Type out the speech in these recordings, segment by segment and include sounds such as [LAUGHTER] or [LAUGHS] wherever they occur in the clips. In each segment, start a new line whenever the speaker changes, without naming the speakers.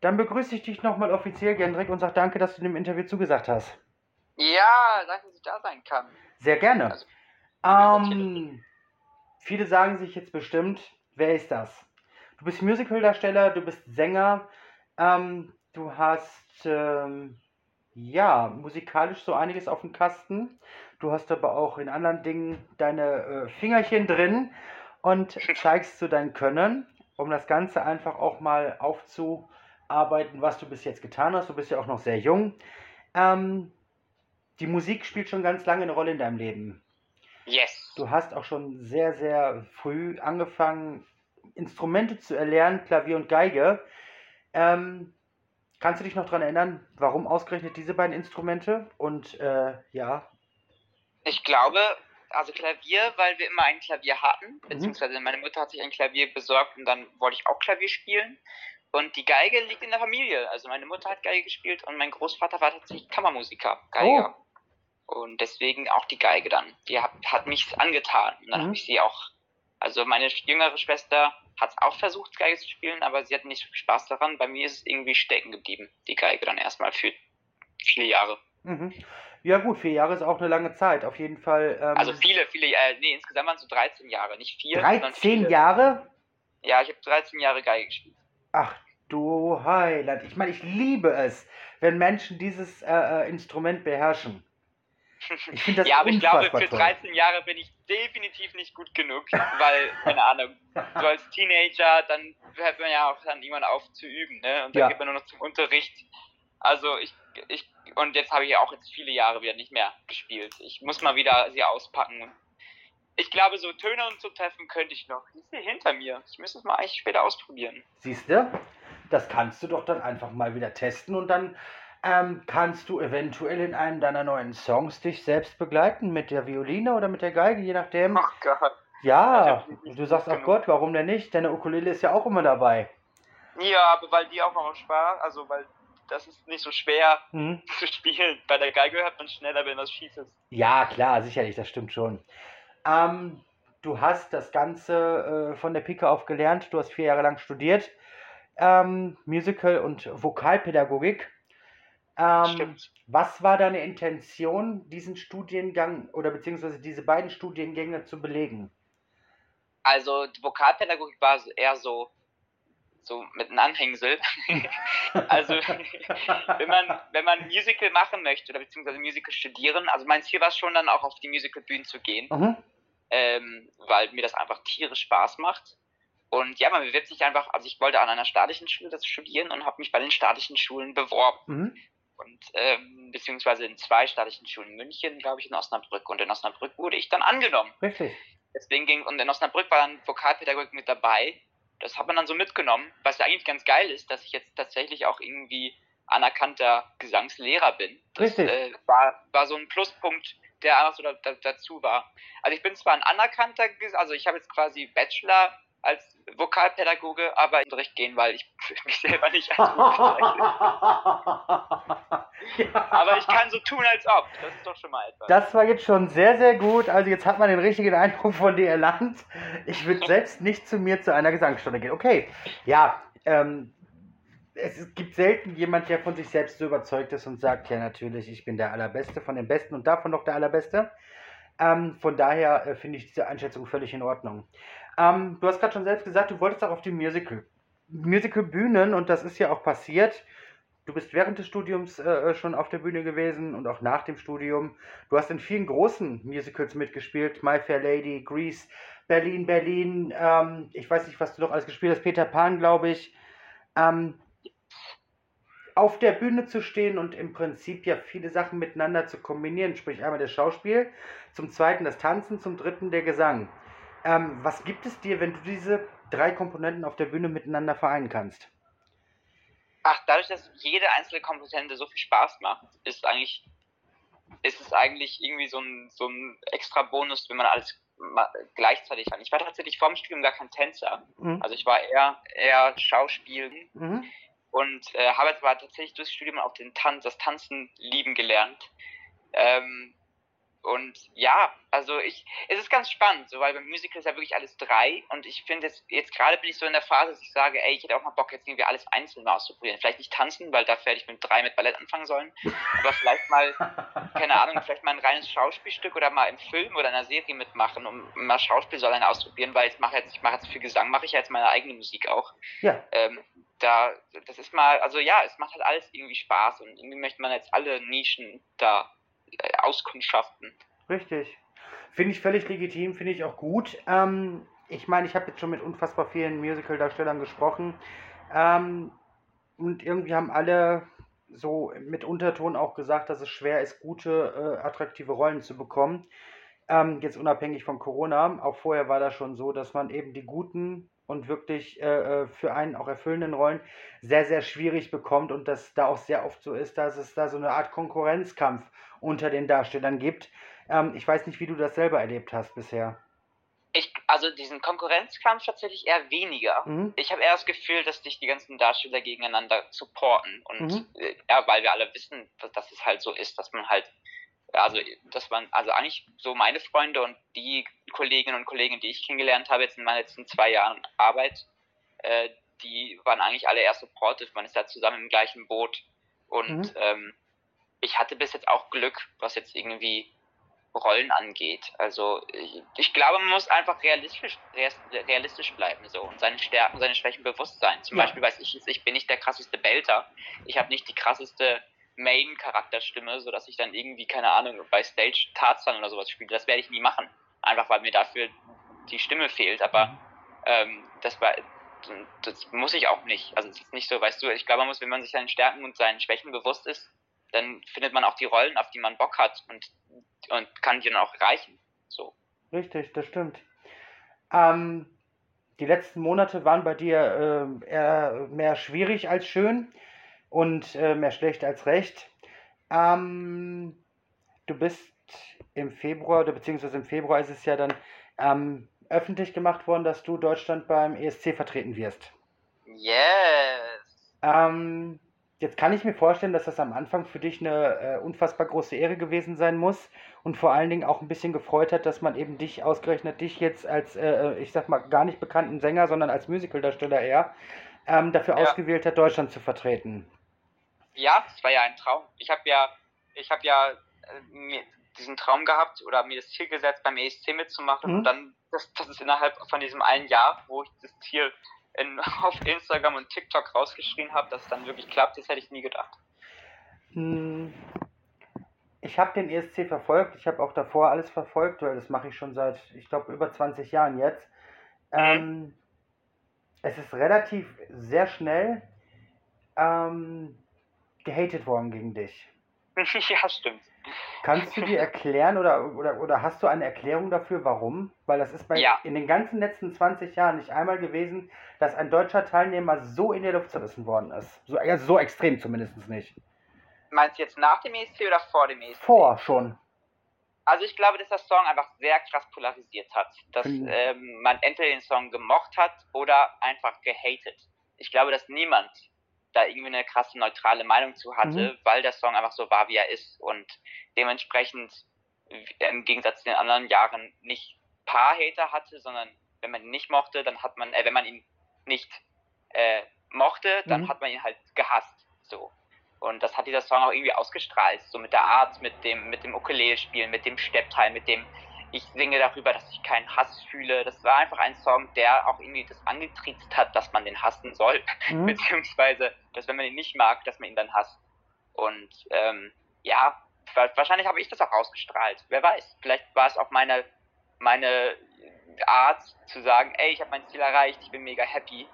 Dann begrüße ich dich nochmal offiziell, Gendrik, und sag danke, dass du dem Interview zugesagt hast.
Ja, danke, dass ich da sein kann.
Sehr gerne.
Also,
ähm, viele sagen sich jetzt bestimmt, wer ist das? Du bist Musicaldarsteller, du bist Sänger, ähm, du hast ähm, ja musikalisch so einiges auf dem Kasten. Du hast aber auch in anderen Dingen deine äh, Fingerchen drin und [LAUGHS] zeigst so dein Können, um das Ganze einfach auch mal aufzuarbeiten, was du bis jetzt getan hast. Du bist ja auch noch sehr jung. Ähm, die Musik spielt schon ganz lange eine Rolle in deinem Leben.
Yes.
Du hast auch schon sehr, sehr früh angefangen, Instrumente zu erlernen, Klavier und Geige. Ähm, kannst du dich noch daran erinnern, warum ausgerechnet diese beiden Instrumente? Und äh, ja.
Ich glaube, also Klavier, weil wir immer ein Klavier hatten, beziehungsweise meine Mutter hat sich ein Klavier besorgt und dann wollte ich auch Klavier spielen. Und die Geige liegt in der Familie. Also meine Mutter hat Geige gespielt und mein Großvater war tatsächlich Kammermusiker, Geiger.
Oh.
Und deswegen auch die Geige dann. Die hat, hat mich angetan. Und dann
Mhm.
habe ich sie auch. Also meine jüngere Schwester hat auch versucht, Geige zu spielen, aber sie hat nicht so viel Spaß daran. Bei mir ist es irgendwie stecken geblieben, die Geige dann erstmal für vier Jahre.
Mhm. Ja gut, vier Jahre ist auch eine lange Zeit. Auf jeden Fall. Ähm,
Also viele, viele, äh, nee, insgesamt waren es so 13 Jahre, nicht vier. sondern
13
viele.
Jahre?
Ja, ich habe 13 Jahre Geige gespielt.
Ach du Heiland. Ich meine, ich liebe es, wenn Menschen dieses äh, äh, Instrument beherrschen. [LAUGHS] Ich finde das
ja, aber ich glaube, für
toll.
13 Jahre bin ich definitiv nicht gut genug, weil, keine Ahnung, so als Teenager, dann hört man ja auch dann irgendwann auf zu üben, ne? Und dann
Ja.
geht man nur noch zum Unterricht. Also ich, ich, und jetzt habe ich ja auch jetzt viele Jahre wieder nicht mehr gespielt. Ich muss mal wieder sie auspacken. Ich glaube, so Töne und so treffen könnte ich noch. Die ist hier hinter mir. Ich müsste es mal eigentlich später ausprobieren.
Siehst du? Das kannst du doch dann einfach mal wieder testen und dann ähm, kannst du eventuell in einem deiner neuen Songs dich selbst begleiten mit der Violine oder mit der Geige, je nachdem.
Ach Gott.
Ja, du sagst, ach Gott, warum denn nicht? Deine Ukulele ist ja auch immer dabei.
Ja, aber weil die auch noch Spaß, also weil das ist nicht so schwer
Hm?
zu spielen. Bei der Geige hört man schneller, wenn das schief ist.
Ja, klar, sicherlich, das stimmt schon. Ähm, du hast das Ganze äh, von der Pike auf gelernt, du hast vier Jahre lang studiert, ähm, Musical- und Vokalpädagogik. Ähm, was war deine Intention, diesen Studiengang oder beziehungsweise diese beiden Studiengänge zu belegen?
Also die Vokalpädagogik war eher so, so mit einem Anhängsel. [LAUGHS] also wenn man, wenn man Musical machen möchte oder beziehungsweise Musical studieren, also mein Ziel war es schon dann auch auf die Musicalbühnen zu gehen,
Mhm.
ähm, weil mir das einfach tierisch Spaß macht. Und ja, man bewirbt sich einfach, also ich wollte an einer staatlichen Schule das studieren und habe mich bei den staatlichen Schulen beworben.
Mhm.
Und ähm, beziehungsweise in zwei staatlichen Schulen in München, glaube ich, in Osnabrück. Und in Osnabrück wurde ich dann angenommen.
Richtig.
Deswegen ging, und in Osnabrück war dann Vokalpädagogik mit dabei. Das hat man dann so mitgenommen, was ja eigentlich ganz geil ist, dass ich jetzt tatsächlich auch irgendwie anerkannter Gesangslehrer bin. Das
Richtig.
äh, war, war so ein Pluspunkt, der einfach so da, da, dazu war. Also ich bin zwar ein anerkannter, also ich habe jetzt quasi Bachelor als Vokalpädagoge, aber in den Unterricht gehen, weil ich [LAUGHS] mich selber nicht als gut bezeichne. Aber ich kann so tun, als ob. Das ist doch schon mal etwas.
Das war jetzt schon sehr, sehr gut. Also jetzt hat man den richtigen Eindruck von dir erlangt. Ich würde selbst nicht zu mir zu einer Gesangsstunde gehen. Okay, ja, ähm, es gibt selten jemand, der von sich selbst so überzeugt ist und sagt, ja natürlich, ich bin der Allerbeste von den Besten und davon noch der Allerbeste. Ähm, von daher äh, finde ich diese Einschätzung völlig in Ordnung. Ähm, du hast gerade schon selbst gesagt, du wolltest auch auf die Musical. Musical-Bühnen und das ist ja auch passiert. Du bist während des Studiums äh, schon auf der Bühne gewesen und auch nach dem Studium. Du hast in vielen großen Musicals mitgespielt. My Fair Lady, Grease, Berlin, Berlin. Ähm, ich weiß nicht, was du noch alles gespielt hast. Peter Pan, glaube ich. Ähm, auf der Bühne zu stehen und im Prinzip ja viele Sachen miteinander zu kombinieren. Sprich einmal das Schauspiel, zum zweiten das Tanzen, zum dritten der Gesang. Ähm, was gibt es dir, wenn du diese drei Komponenten auf der Bühne miteinander vereinen kannst?
Ach, dadurch, dass jede einzelne Komponente so viel Spaß macht, ist eigentlich, ist es eigentlich irgendwie so ein, so ein extra Bonus, wenn man alles gleichzeitig kann. Ich war tatsächlich vorm Studium gar kein Tänzer.
Mhm.
Also ich war eher, eher Schauspielen
Mhm.
Und äh, habe jetzt aber tatsächlich durchs Studium auch den Tanz, das Tanzen lieben gelernt. Ähm, und ja, also ich, es ist ganz spannend, so, weil beim Musical ist ja wirklich alles drei und ich finde jetzt, jetzt gerade bin ich so in der Phase, dass ich sage, ey, ich hätte auch mal Bock, jetzt irgendwie alles einzeln mal auszuprobieren. Vielleicht nicht tanzen, weil dafür hätte ich mit drei mit Ballett anfangen sollen, aber vielleicht mal, keine Ahnung, vielleicht mal ein reines Schauspielstück oder mal im Film oder in einer Serie mitmachen, um mal Schauspiel so alleine auszuprobieren, weil ich mache jetzt, ich mache jetzt für Gesang, mache ich ja jetzt meine eigene Musik auch.
Ja.
Ähm, da, das ist mal, also ja, es macht halt alles irgendwie Spaß und irgendwie möchte man jetzt alle Nischen da äh, auskundschaften.
Richtig. Finde ich völlig legitim, finde ich auch gut. Ähm, ich meine, ich habe jetzt schon mit unfassbar vielen Musical-Darstellern gesprochen. Ähm, und irgendwie haben alle so mit Unterton auch gesagt, dass es schwer ist, gute, äh, attraktive Rollen zu bekommen. Ähm, jetzt unabhängig von Corona. Auch vorher war das schon so, dass man eben die guten und wirklich äh, äh für einen auch erfüllenden Rollen sehr, sehr schwierig bekommt und dass da auch sehr oft so ist, dass es da so eine Art Konkurrenzkampf unter den Darstellern gibt. Ähm, ich weiß nicht, wie du das selber erlebt hast bisher.
Ich, also diesen Konkurrenzkampf tatsächlich eher weniger. Mhm. Ich habe eher das Gefühl, dass sich die ganzen Darsteller gegeneinander supporten. Und mhm. äh, ja, weil wir alle wissen, dass, dass, es halt so ist, dass man halt, also dass man, also eigentlich so meine Freunde und die Kolleginnen und Kollegen, die ich kennengelernt habe jetzt in meinen letzten zwei Jahren Arbeit, äh, die waren eigentlich alle eher supportive. Man ist da zusammen im gleichen Boot. Und mhm. ähm, ich hatte bis jetzt auch Glück, was jetzt irgendwie Rollen angeht. Also ich, ich, glaube, man muss einfach realistisch, realistisch bleiben so und seine Stärken, seine Schwächen bewusst sein. Zum ja. Beispiel weiß ich, ich bin nicht der krasseste Belter. Ich habe nicht die krasseste Main-Charakterstimme, sodass ich dann irgendwie, keine Ahnung, bei Stage Tarzan oder sowas spiele. Das werde ich nie machen. Einfach weil mir dafür die Stimme fehlt. Aber mhm. ähm, das war das muss ich auch nicht. Also es ist nicht so, weißt du, ich glaube, man muss, wenn man sich seinen Stärken und seinen Schwächen bewusst ist, dann findet man auch die Rollen, auf die man Bock hat und, und kann die dann auch erreichen. So.
Richtig, das stimmt. Ähm, die letzten Monate waren bei dir äh, eher mehr schwierig als schön und äh, mehr schlecht als recht. Ähm, du bist im Februar, oder beziehungsweise im Februar ist es ja dann ähm, öffentlich gemacht worden, dass du Deutschland beim ESC vertreten wirst.
Yes.
Ähm, Jetzt kann ich mir vorstellen, dass das am Anfang für dich eine äh, unfassbar große Ehre gewesen sein muss und vor allen Dingen auch ein bisschen gefreut hat, dass man eben dich, ausgerechnet dich jetzt als, äh, ich sag mal, gar nicht bekannten Sänger, sondern als Musicaldarsteller eher, ähm, dafür ja. ausgewählt hat, Deutschland zu vertreten.
Ja, das war ja ein Traum. Ich habe ja, ich habe ja äh, diesen Traum gehabt oder mir das Ziel gesetzt, beim ESC mitzumachen mhm. und dann, das, das ist innerhalb von diesem einen Jahr, wo ich das Ziel in, [LAUGHS] auf Instagram und TikTok rausgeschrien habe, dass es dann wirklich klappt, das hätte ich nie gedacht.
Hm. Ich habe den ESC verfolgt, ich habe auch davor alles verfolgt, weil das mache ich schon seit, ich glaube, über 20 Jahren jetzt. Mhm. Ähm, es ist relativ sehr schnell ähm, gehatet worden gegen dich. [LAUGHS]
ja, stimmt.
Kannst du dir [LAUGHS] erklären oder, oder, oder hast du eine Erklärung dafür, warum? Weil das ist bei ja. in den ganzen letzten 20 Jahren nicht einmal gewesen, dass ein deutscher Teilnehmer so in der Luft zerrissen worden ist. So, also so extrem zumindest nicht.
Meinst du jetzt nach dem ESC oder vor dem ESC?
Vor schon.
Also ich glaube, dass der Song einfach sehr krass polarisiert hat. Dass ähm, man entweder den Song gemocht hat oder einfach gehatet. Ich glaube, dass niemand da irgendwie eine krasse neutrale Meinung zu hatte, mhm. weil der Song einfach so war, wie er ist und dementsprechend im Gegensatz zu den anderen Jahren nicht paar Hater hatte, sondern wenn man ihn nicht mochte, dann hat man, äh, wenn man ihn nicht äh, mochte, dann mhm. hat man ihn halt gehasst. So. Und das hat dieser Song auch irgendwie ausgestrahlt, so mit der Art, mit dem, mit dem Ukulele-Spielen, mit dem Steppteil, mit dem ich singe darüber, dass ich keinen Hass fühle. Das war einfach ein Song, der auch irgendwie das angetriezt hat, dass man den hassen soll. Mhm. [LAUGHS] Beziehungsweise, dass wenn man ihn nicht mag, dass man ihn dann hasst. Und ähm, ja, wahrscheinlich habe ich das auch ausgestrahlt. Wer weiß. Vielleicht war es auch meine, meine Art zu sagen, ey, ich habe mein Ziel erreicht, ich bin mega happy.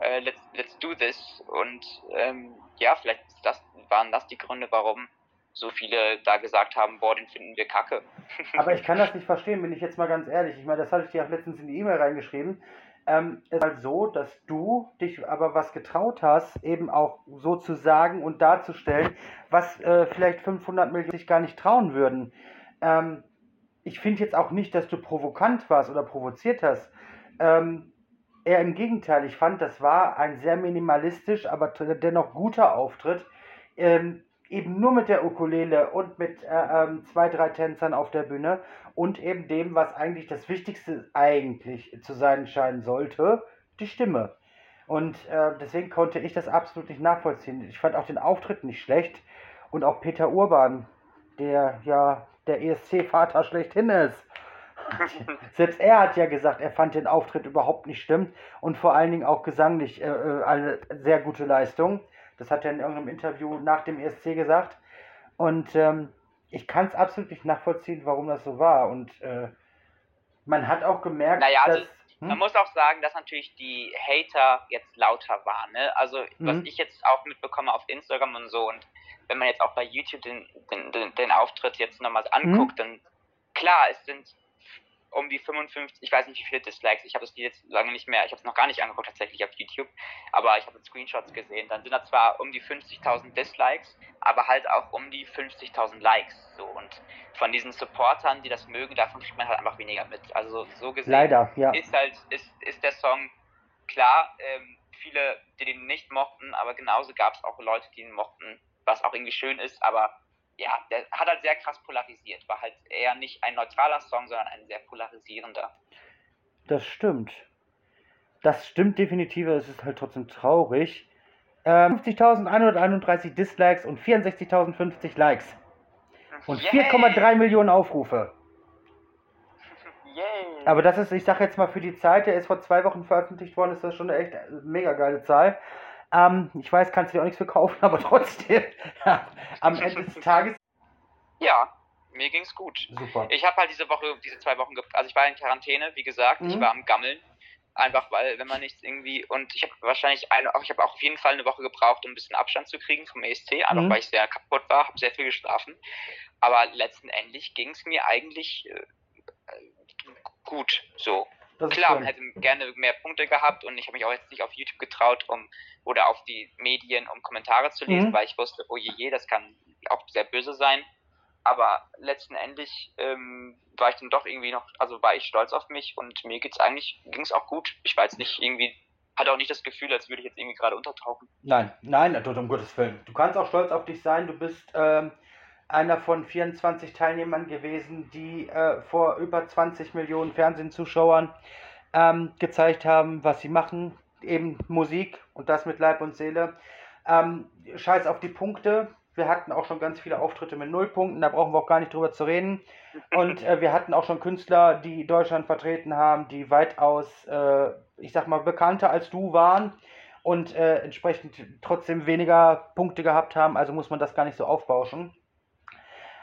Uh, let's, let's do this. Und ähm, ja, vielleicht das, waren das die Gründe, warum so viele da gesagt haben, boah, den finden wir kacke. [LAUGHS]
Aber ich kann das nicht verstehen, bin ich jetzt mal ganz ehrlich. Ich meine, das hatte ich dir auch letztens in die E-Mail reingeschrieben. Ähm, es ist halt so, dass du dich aber was getraut hast, eben auch so zu sagen und darzustellen, was äh, vielleicht 500 Millionen sich gar nicht trauen würden. Ähm, ich finde jetzt auch nicht, dass du provokant warst oder provoziert hast. Ähm, eher im Gegenteil, ich fand, das war ein sehr minimalistisch, aber dennoch guter Auftritt. Ähm, eben nur mit der Ukulele und mit äh, ähm, zwei, drei Tänzern auf der Bühne und eben dem, was eigentlich das Wichtigste eigentlich zu sein scheinen sollte, die Stimme. Und äh, deswegen konnte ich das absolut nicht nachvollziehen. Ich fand auch den Auftritt nicht schlecht und auch Peter Urban, der ja der ESC-Vater schlechthin ist. [LAUGHS] Selbst er hat ja gesagt, er fand den Auftritt überhaupt nicht stimmt und vor allen Dingen auch gesanglich äh, äh eine sehr gute Leistung. Das hat er in irgendeinem Interview nach dem ESC gesagt. Und ähm, ich kann es absolut nicht nachvollziehen, warum das so war. Und äh, man hat auch gemerkt,
naja,
dass.
Also, hm? Man muss auch sagen, dass natürlich die Hater jetzt lauter waren. Ne? Also, was mhm. ich jetzt auch mitbekomme auf Instagram und so, und wenn man jetzt auch bei YouTube den, den, den, den Auftritt jetzt nochmal anguckt, mhm. dann klar, es sind um die 55, ich weiß nicht wie viele Dislikes, ich habe das jetzt lange nicht mehr, ich habe es noch gar nicht angeguckt tatsächlich auf YouTube, aber ich habe Screenshots gesehen, dann sind da zwar um die 50.000 Dislikes, aber halt auch um die 50.000 Likes, so und von diesen Supportern, die das mögen, davon kriegt man halt einfach weniger mit, also so gesehen
Leider, ja.
ist halt, ist, ist der Song klar, ähm, viele, die den nicht mochten, aber genauso gab es auch Leute, die ihn mochten, was auch irgendwie schön ist, aber ja, der hat halt sehr krass polarisiert. War halt eher nicht ein neutraler Song, sondern ein sehr polarisierender.
Das stimmt. Das stimmt definitiv, es ist halt trotzdem traurig. Ähm, 50.131 Dislikes und 64.050 Likes. Und 4,3 Millionen Aufrufe. Yay. Aber das ist, ich sag jetzt mal für die Zeit, der ist vor zwei Wochen veröffentlicht worden, ist das schon eine echt mega geile Zahl. Ähm, ich weiß, kannst du dir auch nichts verkaufen, [LAUGHS] aber trotzdem, am Ende des Tages.
Ja, mir ging's gut.
Super.
Ich habe halt diese Woche, diese zwei Wochen, also ich war in Quarantäne, wie gesagt, mhm. ich war am Gammeln. Einfach weil, wenn man nichts irgendwie, und ich habe wahrscheinlich eine, ich habe auch auf jeden Fall eine Woche gebraucht, um ein bisschen Abstand zu kriegen vom ESC, einfach mhm. weil ich sehr kaputt war, habe sehr viel geschlafen. Aber letztendlich ging es mir eigentlich äh, gut so. Klar, man hätte gerne mehr Punkte gehabt und ich habe mich auch jetzt nicht auf YouTube getraut, um oder auf die Medien, um Kommentare zu lesen, mhm. weil ich wusste, oh je, je, das kann auch sehr böse sein. Aber letztendlich ähm, war ich dann doch irgendwie noch, also war ich stolz auf mich und mir geht's eigentlich, ging es auch gut. Ich war jetzt nicht irgendwie, hatte auch nicht das Gefühl, als würde ich jetzt irgendwie gerade untertauchen.
Nein, nein, um Gottes Willen. Du kannst auch stolz auf dich sein, du bist ähm, einer von 24 Teilnehmern gewesen, die äh, vor über 20 Millionen Fernsehzuschauern ähm, gezeigt haben, was sie machen. Eben Musik und das mit Leib und Seele. Ähm, scheiß auf die Punkte. Wir hatten auch schon ganz viele Auftritte mit Nullpunkten, da brauchen wir auch gar nicht drüber zu reden. Und äh, wir hatten auch schon Künstler, die Deutschland vertreten haben, die weitaus, äh, ich sag mal, bekannter als du waren und äh, entsprechend trotzdem weniger Punkte gehabt haben. Also muss man das gar nicht so aufbauschen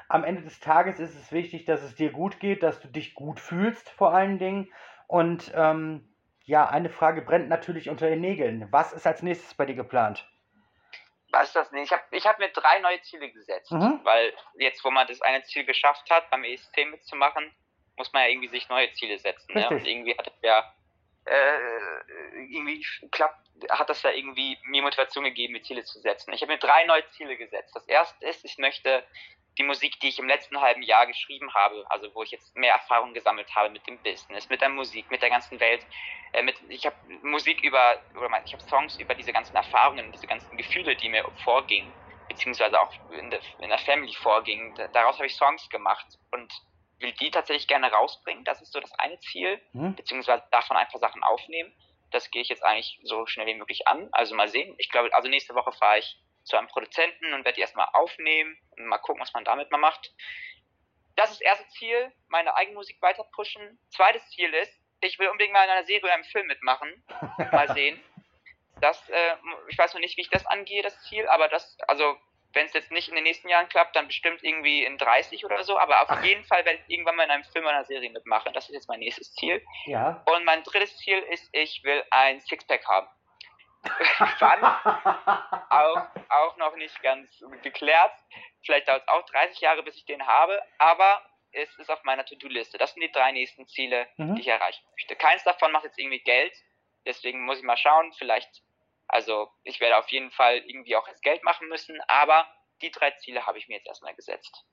am Ende des Tages ist es wichtig, dass es dir gut geht, dass du dich gut fühlst vor allen Dingen. Und ähm, ja, eine Frage brennt natürlich unter den Nägeln. Was ist als nächstes bei dir geplant?
Was ist das nicht? Ich habe ich hab mir drei neue Ziele gesetzt, mhm. weil jetzt, wo man das eine Ziel geschafft hat, beim ESC mitzumachen, muss man ja irgendwie sich neue Ziele setzen. Ne? Und irgendwie hat ja äh, irgendwie klappt, hat das ja irgendwie mir Motivation gegeben, mir Ziele zu setzen. Ich habe mir drei neue Ziele gesetzt. Das erste ist, ich möchte die Musik, die ich im letzten halben Jahr geschrieben habe, also wo ich jetzt mehr Erfahrung gesammelt habe mit dem Business, mit der Musik, mit der ganzen Welt. Äh, mit, ich habe Musik über, oder ich habe Songs über diese ganzen Erfahrungen, diese ganzen Gefühle, die mir vorgingen, beziehungsweise auch in der, in der Family vorgingen. Daraus habe ich Songs gemacht und will die tatsächlich gerne rausbringen. Das ist so das eine Ziel, mhm. beziehungsweise davon ein paar Sachen aufnehmen. Das gehe ich jetzt eigentlich so schnell wie möglich an. Also mal sehen. Ich glaube, also nächste Woche fahre ich zu einem Produzenten und werde die erstmal aufnehmen und mal gucken, was man damit mal macht. Das ist das erste Ziel, meine Eigenmusik weiter pushen. Zweites Ziel ist, ich will unbedingt mal in einer Serie oder einem Film mitmachen. [LAUGHS] Mal sehen. Das, äh, ich weiß noch nicht, wie ich das angehe, das Ziel, aber das, also wenn es jetzt nicht in den nächsten Jahren klappt, dann bestimmt irgendwie in 30 oder so, aber auf jeden Fall werde ich irgendwann mal in einem Film oder einer Serie mitmachen. Das ist jetzt mein nächstes Ziel.
Ja.
Und mein drittes Ziel ist, ich will ein Sixpack haben. Wann? auch, [LAUGHS] auch noch nicht ganz geklärt. Vielleicht dauert es auch 30 Jahre, bis ich den habe, aber es ist auf meiner To-Do-Liste. Das sind die drei nächsten Ziele, mhm. die ich erreichen möchte. Keins davon macht jetzt irgendwie Geld, deswegen muss ich mal schauen. Vielleicht, also ich werde auf jeden Fall irgendwie auch jetzt Geld machen müssen, aber die drei Ziele habe ich mir jetzt erstmal gesetzt.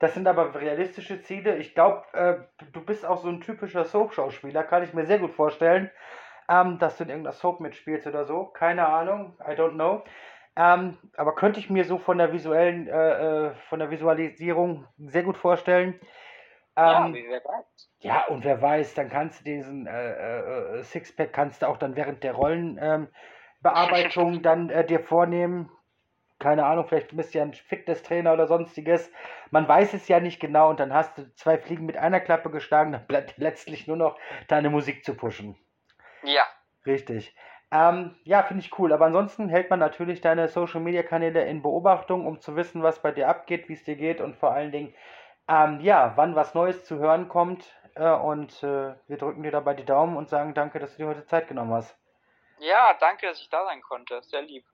Das sind aber realistische Ziele. Ich glaube, äh, du bist auch so ein typischer Soap-Schauspieler, kann ich mir sehr gut vorstellen ähm, dass du in irgendeiner Soap mitspielst oder so. Keine Ahnung, I don't know. Ähm, aber könnte ich mir so von der visuellen, äh, äh von der Visualisierung sehr gut vorstellen.
Ähm, ja, wer weiß.
Ja, und wer weiß, dann kannst du diesen äh, äh, äh Sixpack kannst du auch dann während der Rollenbearbeitung ähm, dann äh, dir vornehmen. Keine Ahnung, vielleicht bist du ja ein Fitnesstrainer oder sonstiges. Man weiß es ja nicht genau und dann hast du zwei Fliegen mit einer Klappe geschlagen, dann bleibt letztlich nur noch deine Musik zu pushen.
Ja.
Richtig. Ähm, ja, finde ich cool. Aber ansonsten hält man natürlich deine Social Media Kanäle in Beobachtung, um zu wissen, was bei dir abgeht, wie es dir geht und vor allen Dingen, ähm, ja, wann was Neues zu hören kommt. Äh, und äh, wir drücken dir dabei die Daumen und sagen danke, dass du dir heute Zeit genommen hast.
Ja, danke, dass ich da sein konnte. Sehr lieb.